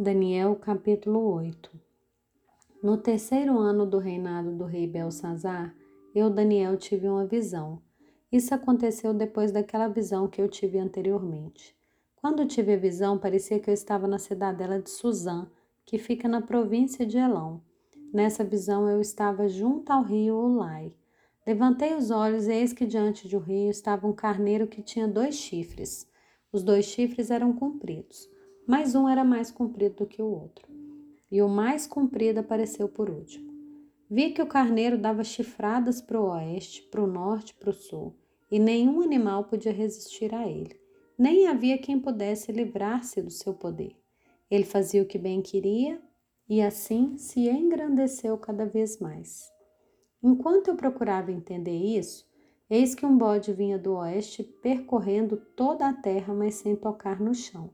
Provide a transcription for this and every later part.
Daniel capítulo 8 No terceiro ano do reinado do rei Belsazar, eu, Daniel, tive uma visão. Isso aconteceu depois daquela visão que eu tive anteriormente. Quando tive a visão, parecia que eu estava na cidadela de Suzã, que fica na província de Elão. Nessa visão, eu estava junto ao rio Ulai. Levantei os olhos e eis que diante do rio estava um carneiro que tinha dois chifres. Os dois chifres eram compridos mas um era mais comprido do que o outro. E o mais comprido apareceu por último. Vi que o carneiro dava chifradas para o oeste, para o norte, para o sul, e nenhum animal podia resistir a ele. Nem havia quem pudesse livrar-se do seu poder. Ele fazia o que bem queria e assim se engrandeceu cada vez mais. Enquanto eu procurava entender isso, eis que um bode vinha do oeste percorrendo toda a terra, mas sem tocar no chão.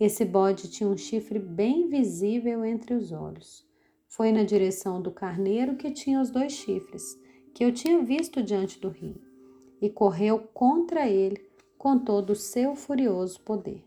Esse bode tinha um chifre bem visível entre os olhos. Foi na direção do carneiro que tinha os dois chifres, que eu tinha visto diante do rio, e correu contra ele com todo o seu furioso poder.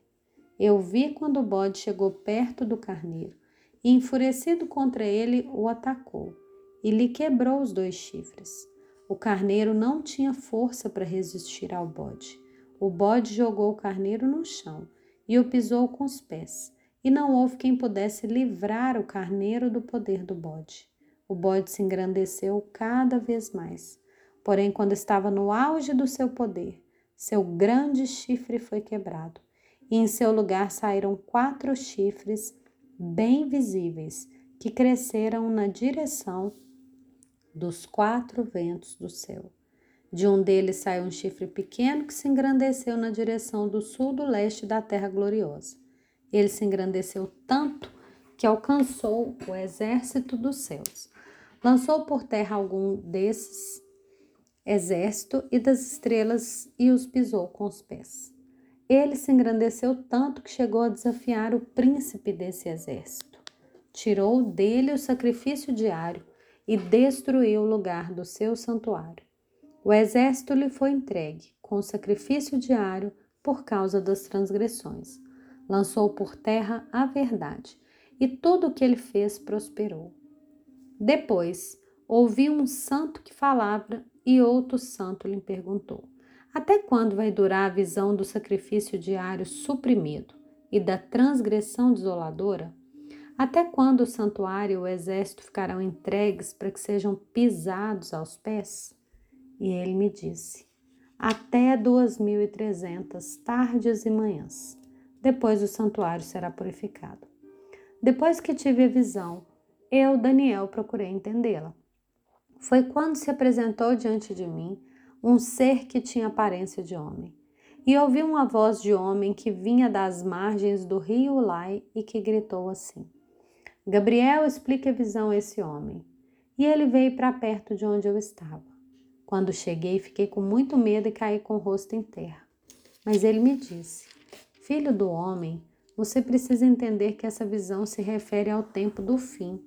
Eu vi quando o bode chegou perto do carneiro, e enfurecido contra ele, o atacou e lhe quebrou os dois chifres. O carneiro não tinha força para resistir ao bode. O bode jogou o carneiro no chão e o pisou com os pés, e não houve quem pudesse livrar o carneiro do poder do bode. O bode se engrandeceu cada vez mais. Porém, quando estava no auge do seu poder, seu grande chifre foi quebrado, e em seu lugar saíram quatro chifres bem visíveis que cresceram na direção dos quatro ventos do céu. De um deles saiu um chifre pequeno que se engrandeceu na direção do sul do leste da terra gloriosa. Ele se engrandeceu tanto que alcançou o exército dos céus. Lançou por terra algum desses exército e das estrelas e os pisou com os pés. Ele se engrandeceu tanto que chegou a desafiar o príncipe desse exército. Tirou dele o sacrifício diário e destruiu o lugar do seu santuário. O exército lhe foi entregue, com sacrifício diário por causa das transgressões. Lançou por terra a verdade, e tudo o que ele fez prosperou. Depois, ouviu um santo que falava, e outro santo lhe perguntou: Até quando vai durar a visão do sacrifício diário suprimido e da transgressão desoladora? Até quando o santuário e o exército ficarão entregues para que sejam pisados aos pés? E ele me disse: Até duas mil e trezentas tardes e manhãs. Depois o santuário será purificado. Depois que tive a visão, eu, Daniel, procurei entendê-la. Foi quando se apresentou diante de mim um ser que tinha aparência de homem. E ouvi uma voz de homem que vinha das margens do rio Ulai e que gritou assim: Gabriel, explique a visão a esse homem. E ele veio para perto de onde eu estava. Quando cheguei, fiquei com muito medo e caí com o rosto em terra. Mas ele me disse: Filho do homem, você precisa entender que essa visão se refere ao tempo do fim.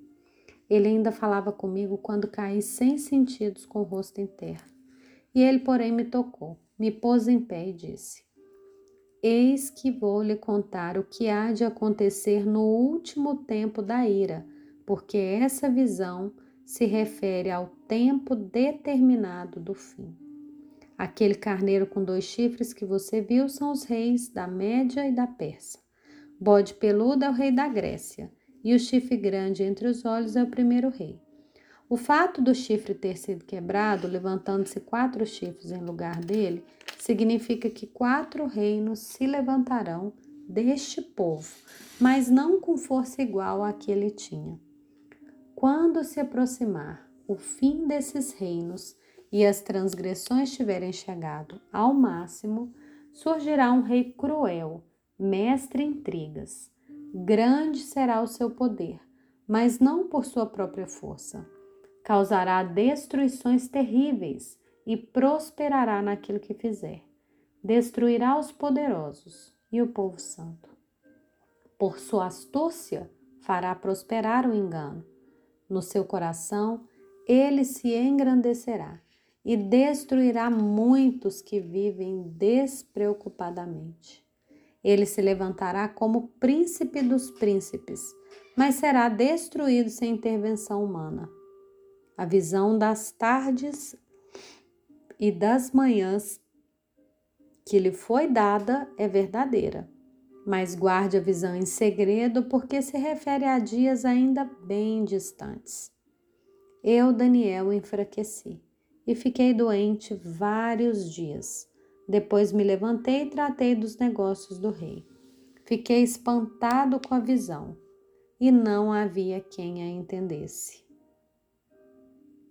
Ele ainda falava comigo quando caí sem sentidos com o rosto em terra. E ele, porém, me tocou, me pôs em pé e disse: Eis que vou lhe contar o que há de acontecer no último tempo da ira, porque essa visão se refere ao tempo determinado do fim. Aquele carneiro com dois chifres que você viu são os reis da Média e da Pérsia. Bode peludo é o rei da Grécia, e o chifre grande entre os olhos é o primeiro rei. O fato do chifre ter sido quebrado, levantando-se quatro chifres em lugar dele, significa que quatro reinos se levantarão deste povo, mas não com força igual à que ele tinha. Quando se aproximar o fim desses reinos e as transgressões tiverem chegado ao máximo, surgirá um rei cruel, mestre em intrigas. Grande será o seu poder, mas não por sua própria força. Causará destruições terríveis e prosperará naquilo que fizer. Destruirá os poderosos e o povo santo. Por sua astúcia, fará prosperar o engano no seu coração, ele se engrandecerá e destruirá muitos que vivem despreocupadamente. Ele se levantará como príncipe dos príncipes, mas será destruído sem intervenção humana. A visão das tardes e das manhãs que lhe foi dada é verdadeira, mas guarde a visão em segredo porque se refere a dias ainda bem distantes. Eu, Daniel, enfraqueci e fiquei doente vários dias. Depois me levantei e tratei dos negócios do rei. Fiquei espantado com a visão e não havia quem a entendesse.